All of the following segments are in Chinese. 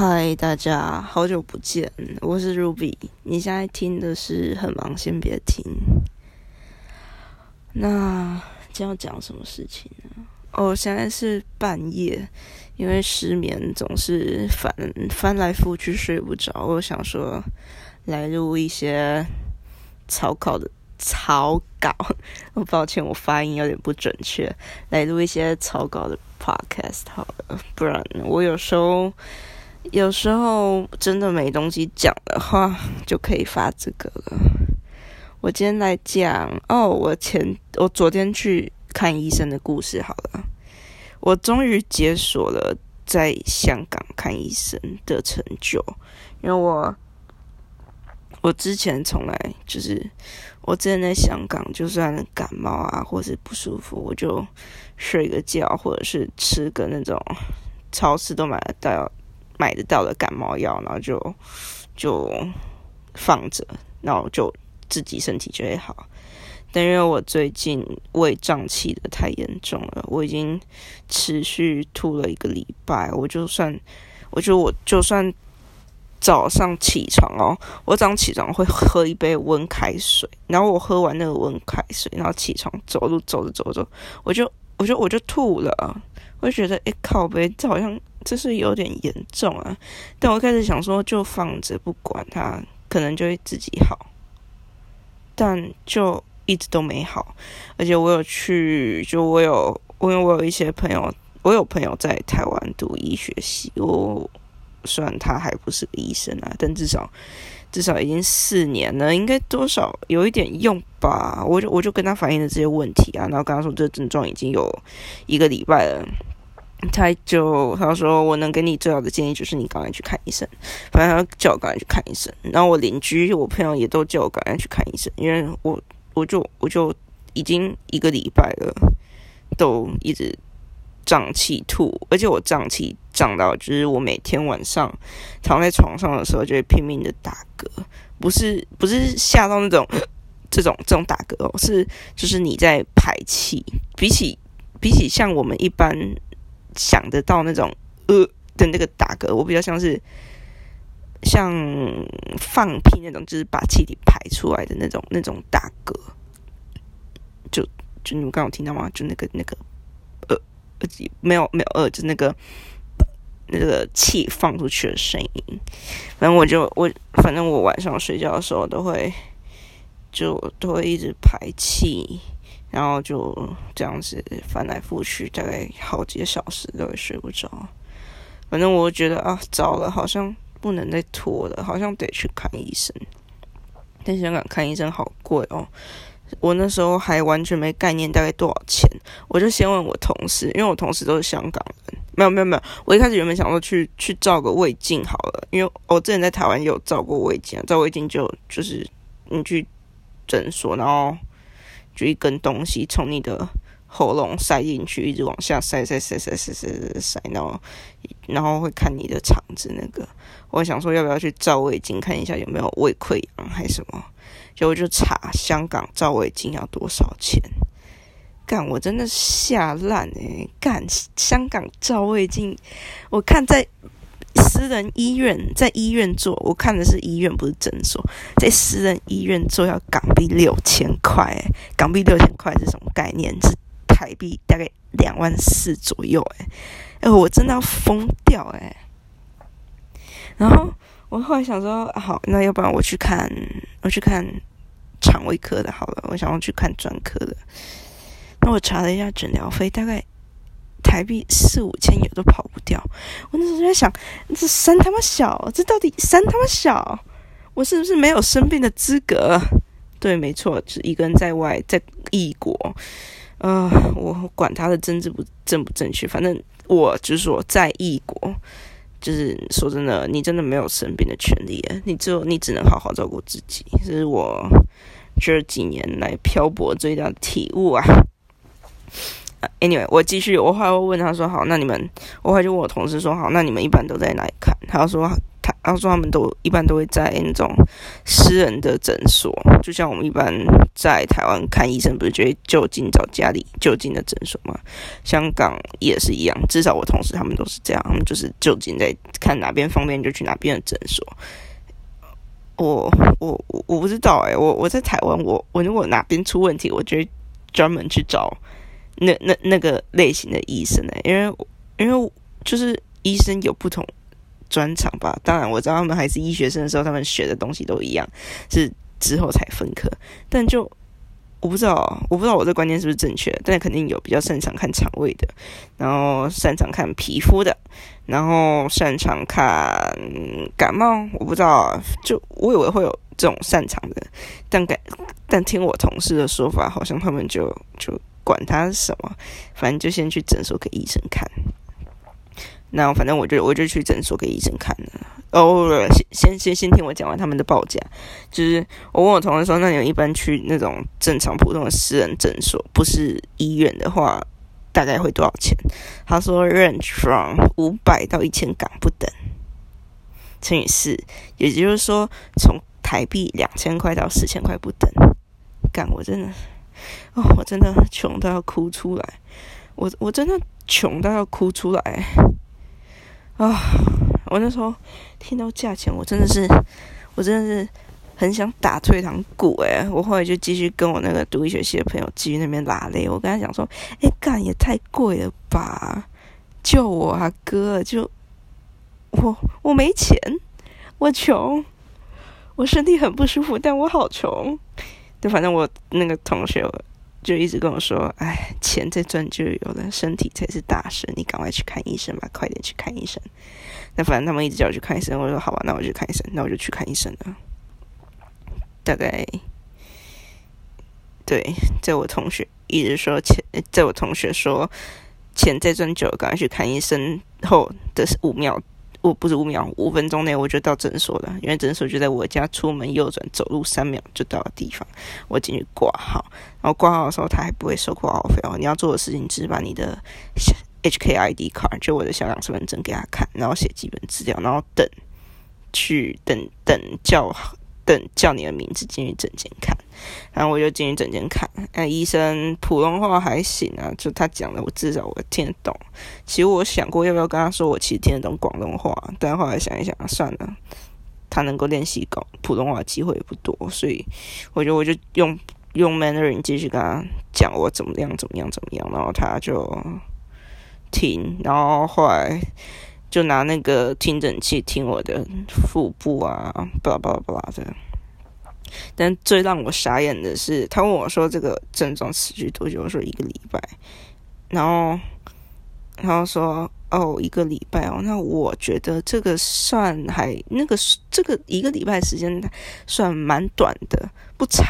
嗨，大家好久不见，我是 Ruby。你现在听的是很忙，先别听。那今天要讲什么事情呢？哦，现在是半夜，因为失眠总是翻翻来覆去睡不着。我想说来录一些草稿的草稿，我抱歉，我发音有点不准确。来录一些草稿的 podcast 好了，不然我有时候。有时候真的没东西讲的话，就可以发这个了。我今天来讲哦，我前我昨天去看医生的故事。好了，我终于解锁了在香港看医生的成就，因为我我之前从来就是我之前在香港，就算感冒啊，或是不舒服，我就睡个觉，或者是吃个那种超市都买得到。买得到的感冒药，然后就就放着，然后就自己身体就会好。但因为我最近胃胀气的太严重了，我已经持续吐了一个礼拜。我就算，我觉得我就算早上起床哦，我早上起床会喝一杯温开水，然后我喝完那个温开水，然后起床走路走着走着，我就我就我就吐了。我觉得，哎，靠背，这好像这是有点严重啊。但我开始想说，就放着不管它，可能就会自己好。但就一直都没好，而且我有去，就我有，因为我有一些朋友，我有朋友在台湾读医学系。我虽然他还不是医生啊，但至少至少已经四年了，应该多少有一点用吧。我就我就跟他反映了这些问题啊，然后跟他说，这症状已经有一个礼拜了。他就他说我能给你最好的建议就是你赶快去看医生，反正他叫我赶快去看医生。然后我邻居我朋友也都叫我赶快去看医生，因为我我就我就已经一个礼拜了，都一直胀气吐，而且我胀气胀到就是我每天晚上躺在床上的时候就会拼命的打嗝，不是不是吓到那种 这种这种打嗝哦，是就是你在排气，比起比起像我们一般。想得到那种呃的那个打嗝，我比较像是像放屁那种，就是把气体排出来的那种那种打嗝。就就你们刚刚听到吗？就那个那个呃没有没有呃，就那个那个气放出去的声音。反正我就我反正我晚上睡觉的时候都会就都会一直排气。然后就这样子翻来覆去，大概好几个小时都会睡不着。反正我觉得啊，糟了，好像不能再拖了，好像得去看医生。但香港看医生好贵哦，我那时候还完全没概念，大概多少钱？我就先问我同事，因为我同事都是香港人。没有没有没有，我一开始原本想说去去照个胃镜好了，因为我之前在台湾有照过胃镜，照胃镜就就是你去诊所，然后。就一根东西从你的喉咙塞进去，一直往下塞塞塞塞塞塞塞塞，然后然后会看你的肠子那个。我想说要不要去照胃镜看一下有没有胃溃疡还是什么？结果就查香港照胃镜要多少钱？干，我真的吓烂诶！干，香港照胃镜，我看在。私人医院在医院做，我看的是医院，不是诊所。在私人医院做要港币六千块，港币六千块是什么概念？是台币大概两万四左右，哎，哎，我真的要疯掉，哎。然后我后来想说，好，那要不然我去看，我去看肠胃科的，好了，我想要去看专科的。那我查了一下诊疗费，大概。台币四五千也都跑不掉，我那时候就在想，这山他妈小，这到底山他妈小，我是不是没有生病的资格？对，没错，是一个人在外，在异国，呃，我管他的政治不正不正确，反正我就是说，在异国，就是说真的，你真的没有生病的权利，你只有你只能好好照顾自己，这是我这几年来漂泊最大的体悟啊。Anyway，我继续，我后来问他说：“好，那你们，我后来就问我同事说：好，那你们一般都在哪里看？”他说：“他他说他们都一般都会在那种私人的诊所，就像我们一般在台湾看医生，不是就会就近找家里就近的诊所吗？香港也是一样，至少我同事他们都是这样，他们就是就近在看哪边方便就去哪边的诊所。我我我不知道哎，我我在台湾，我我如果哪边出问题，我就专门去找那那那个类型的医生呢，因为因为就是医生有不同。专长吧，当然我知道他们还是医学生的时候，他们学的东西都一样，是之后才分科。但就我不知道，我不知道我这观念是不是正确，但肯定有比较擅长看肠胃的，然后擅长看皮肤的，然后擅长看感冒。我不知道，就我以为会有这种擅长的，但感但听我同事的说法，好像他们就就管他是什么，反正就先去诊所给医生看。那反正我就我就去诊所给医生看了。哦，先先先先听我讲完他们的报价。就是我问我同事说，那你们一般去那种正常普通的私人诊所，不是医院的话，大概会多少钱？他说，range from 五百到一千港不等，乘以四，也就是说，从台币两千块到四千块不等。干，我真的，哦，我真的穷到要哭出来。我我真的穷到要哭出来。啊！我那时候听到价钱，我真的是，我真的是很想打退堂鼓诶，我后来就继续跟我那个读医学系的朋友继续那边拉嘞。我跟他讲说：“哎，干也太贵了吧！救我啊，哥！就我我没钱，我穷，我身体很不舒服，但我好穷。就反正我那个同学。”就一直跟我说：“哎，钱再赚就有了，身体才是大事。你赶快去看医生吧，快点去看医生。”那反正他们一直叫我去看医生，我说：“好吧，那我就看医生。”那我就去看医生了。大概对，在我同学一直说钱，在我同学说钱再赚就赶快去看医生后的五秒。我不是五秒，五分钟内我就到诊所了，因为诊所就在我家出门右转走路三秒就到的地方。我进去挂号，然后挂号的时候他还不会收挂号费哦。你要做的事情只是把你的 HKID 卡，就我的香港身份证给他看，然后写基本资料，然后等去等等叫。等叫你的名字进去诊间看，然后我就进去诊间看。那医生普通话还行啊，就他讲的我至少我听得懂。其实我想过要不要跟他说我其实听得懂广东话，但后来想一想算了，他能够练习广普通话的机会也不多，所以我觉得我就用用 Mandarin 继续跟他讲我怎么样怎么样怎么样，然后他就听，然后后来。就拿那个听诊器听我的腹部啊，巴拉巴拉巴拉的。但最让我傻眼的是，他问我说：“这个症状持续多久？”我说：“一个礼拜。”然后，然后说：“哦，一个礼拜哦，那我觉得这个算还那个这个一个礼拜时间算蛮短的，不长。”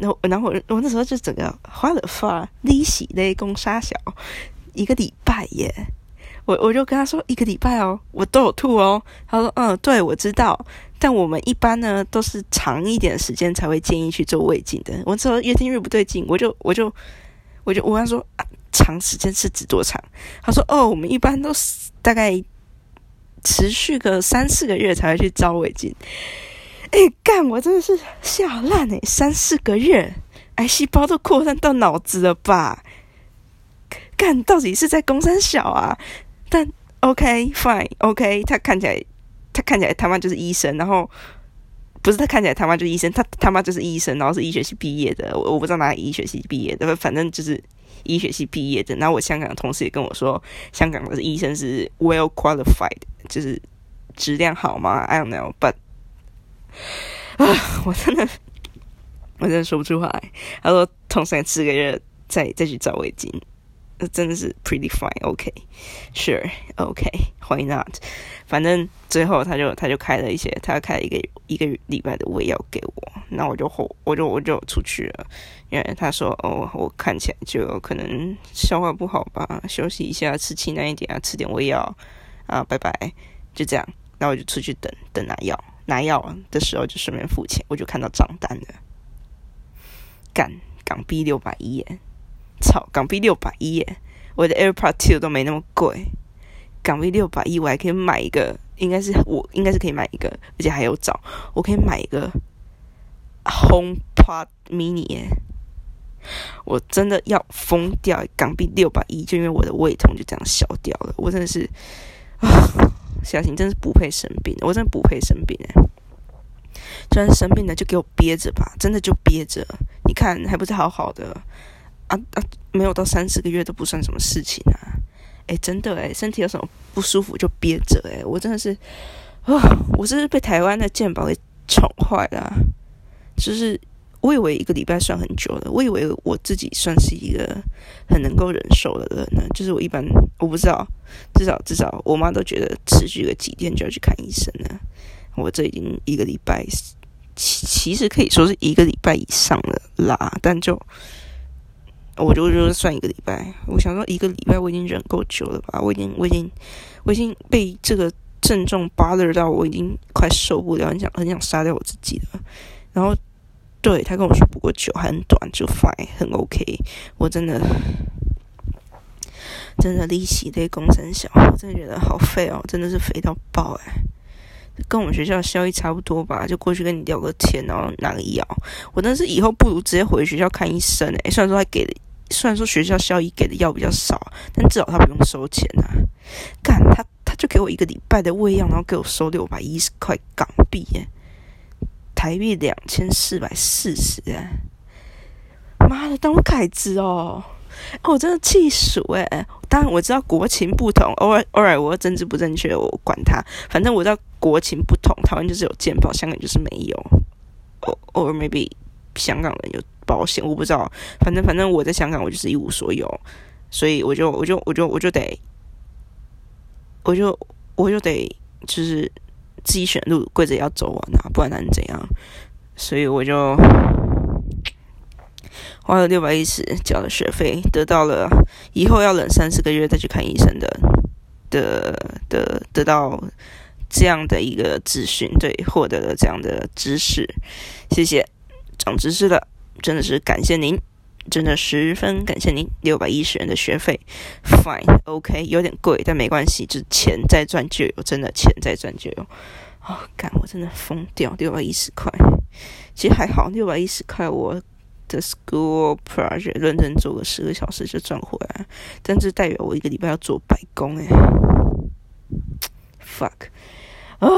然后，然后我我那时候就整个花了发利息嘞，公杀小一个礼拜耶。我我就跟他说一个礼拜哦，我都有吐哦。他说嗯，对，我知道，但我们一般呢都是长一点时间才会建议去做胃镜的。我之后越听越不对劲，我就我就我就我跟他说啊，长时间是指多长？他说哦，我们一般都是大概持续个三四个月才会去照胃镜。哎，干，我真的是笑烂哎，三四个月，癌细胞都扩散到脑子了吧？干，到底是在攻山小啊？但 OK fine OK，他看起来他看起来他妈就是医生，然后不是他看起来他妈就是医生，他他妈就是医生，然后是医学系毕业的，我我不知道哪里医学系毕业的，反正就是医学系毕业的。然后我香港的同事也跟我说，香港的医生是 well qualified，就是质量好吗？I don't know，but 啊，我真的我真的说不出话来。他说，痛三四个月再再去找胃镜。那真的是 pretty fine，OK，sure，OK，why not？反正最后他就他就开了一些，他开了一个一个礼拜的胃药给我，那我就后我就我就出去了，因为他说哦，我看起来就可能消化不好吧，休息一下，吃清淡一点啊，吃点胃药啊，拜拜，就这样，那我就出去等等拿药，拿药的时候就顺便付钱，我就看到账单了，干港币六百一耶。操，港币六百一耶！我的 AirPod Two 都没那么贵，港币六百一，我还可以买一个，应该是我应该是可以买一个，而且还有找，我可以买一个 HomePod Mini。我真的要疯掉！港币六百一，就因为我的胃痛就这样消掉了。我真的是啊，小新真是不配生病，我真的不配生病哎！就算生病了，就给我憋着吧，真的就憋着。你看，还不是好好的啊啊！没有到三四个月都不算什么事情啊！哎，真的哎，身体有什么不舒服就憋着哎！我真的是啊，我是被台湾的健保给宠坏了，就是我以为一个礼拜算很久了，我以为我自己算是一个很能够忍受的人呢。就是我一般我不知道，至少至少我妈都觉得持续个几天就要去看医生了。我这已经一个礼拜，其其实可以说是一个礼拜以上了啦，但就。我就就算一个礼拜，我想说一个礼拜我已经忍够久了吧，我已经我已经我已经被这个症状 bother 到，我已经快受不了，很想很想杀掉我自己了。然后对他跟我说不过久还很短就 fine 很 OK，我真的真的利息对工程小，我真的觉得好废哦，真的是肥到爆哎，跟我们学校效益差不多吧，就过去跟你聊个天，然后拿个药。我真是以后不如直接回学校看医生哎，虽然说他给了。虽然说学校校医给的药比较少，但至少他不用收钱啊！干他他就给我一个礼拜的胃药，然后给我收六百一十块港币，台币两千四百四十哎！妈的，当我凯子哦！我真的气死哎！当然我知道国情不同，偶尔偶尔我政治不正确，我管他，反正我知道国情不同，台湾就是有健保，香港就是没有。哦，or maybe 香港人有。保险我不知道，反正反正我在香港，我就是一无所有，所以我就我就我就我就得，我就我就得就是自己选路，跪着也要走完啊，不然能怎样？所以我就花了六百一十交了学费，得到了以后要冷三四个月再去看医生的的的得到这样的一个资讯，对，获得了这样的知识，谢谢，长知识了。真的是感谢您，真的十分感谢您六百一十元的学费，fine，OK，有点贵，但没关系，就钱再赚就有，真的钱再赚就有。哦，干，我真的疯掉，六百一十块，其实还好，六百一十块我的 school project 认真做个十个小时就赚回来，但这代表我一个礼拜要做白工诶 f u c k 啊，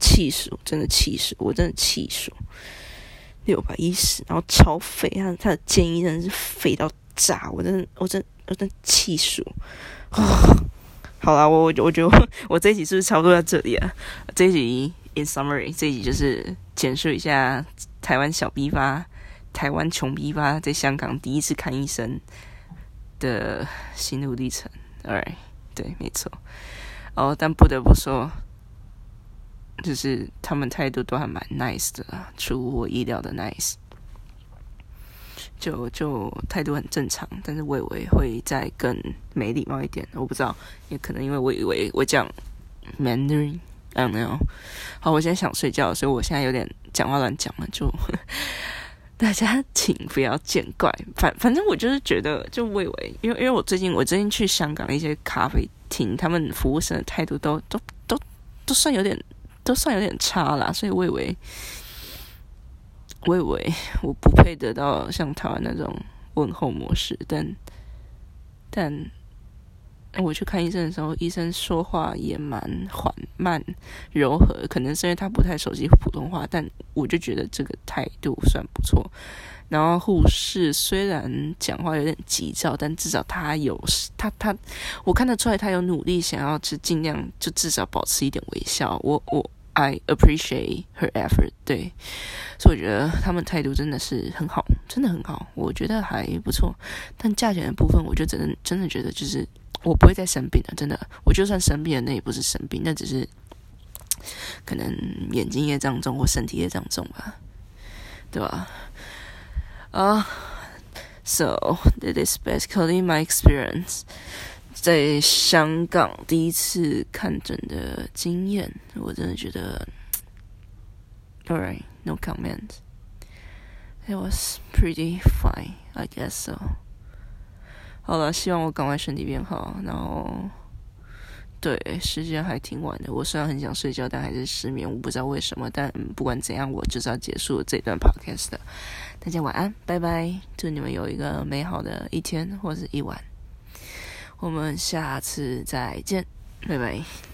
气死我，真的气死，我真的气死。六百一十，然后超肥，他他的建议真的是肥到炸，我真的，我真，我真气数。好了，我我我觉得我这一集是不是差不多到这里啊？这一集 in summary，这一集就是简述一下台湾小逼发，台湾穷逼发在香港第一次看医生的心路历程。All right，对，没错。哦，但不得不说。就是他们态度都还蛮 nice 的，出乎我意料的 nice。就就态度很正常，但是我以为会再更没礼貌一点，我不知道，也可能因为我以为我讲 Mandarin，I don't know。好，我现在想睡觉，所以我现在有点讲话乱讲了，就 大家请不要见怪。反反正我就是觉得，就我以为，因为因为我最近我最近去香港一些咖啡厅，他们服务生的态度都都都都算有点。都算有点差啦，所以我以为，我以为我不配得到像台湾那种问候模式，但但我去看医生的时候，医生说话也蛮缓慢柔和，可能是因为他不太熟悉普通话，但我就觉得这个态度算不错。然后护士虽然讲话有点急躁，但至少他有他他，我看得出来他有努力想要去尽量就至少保持一点微笑。我我 I appreciate her effort，对，所以我觉得他们态度真的是很好，真的很好，我觉得还不错。但价钱的部分，我就真的真的觉得就是我不会再生病了，真的，我就算生病了，那也不是生病，那只是可能眼睛业障重或身体业障重吧，对吧？啊，So that is basically my experience，在香港第一次看诊的经验，我真的觉得，All right, no comment. It was pretty fine, I guess so. 好了，希望我赶快身体变好，然后对，时间还挺晚的。我虽然很想睡觉，但还是失眠。我不知道为什么，但不管怎样，我就是要结束这段 podcast 的。大家晚安，拜拜！祝你们有一个美好的一天或者一晚。我们下次再见，拜拜。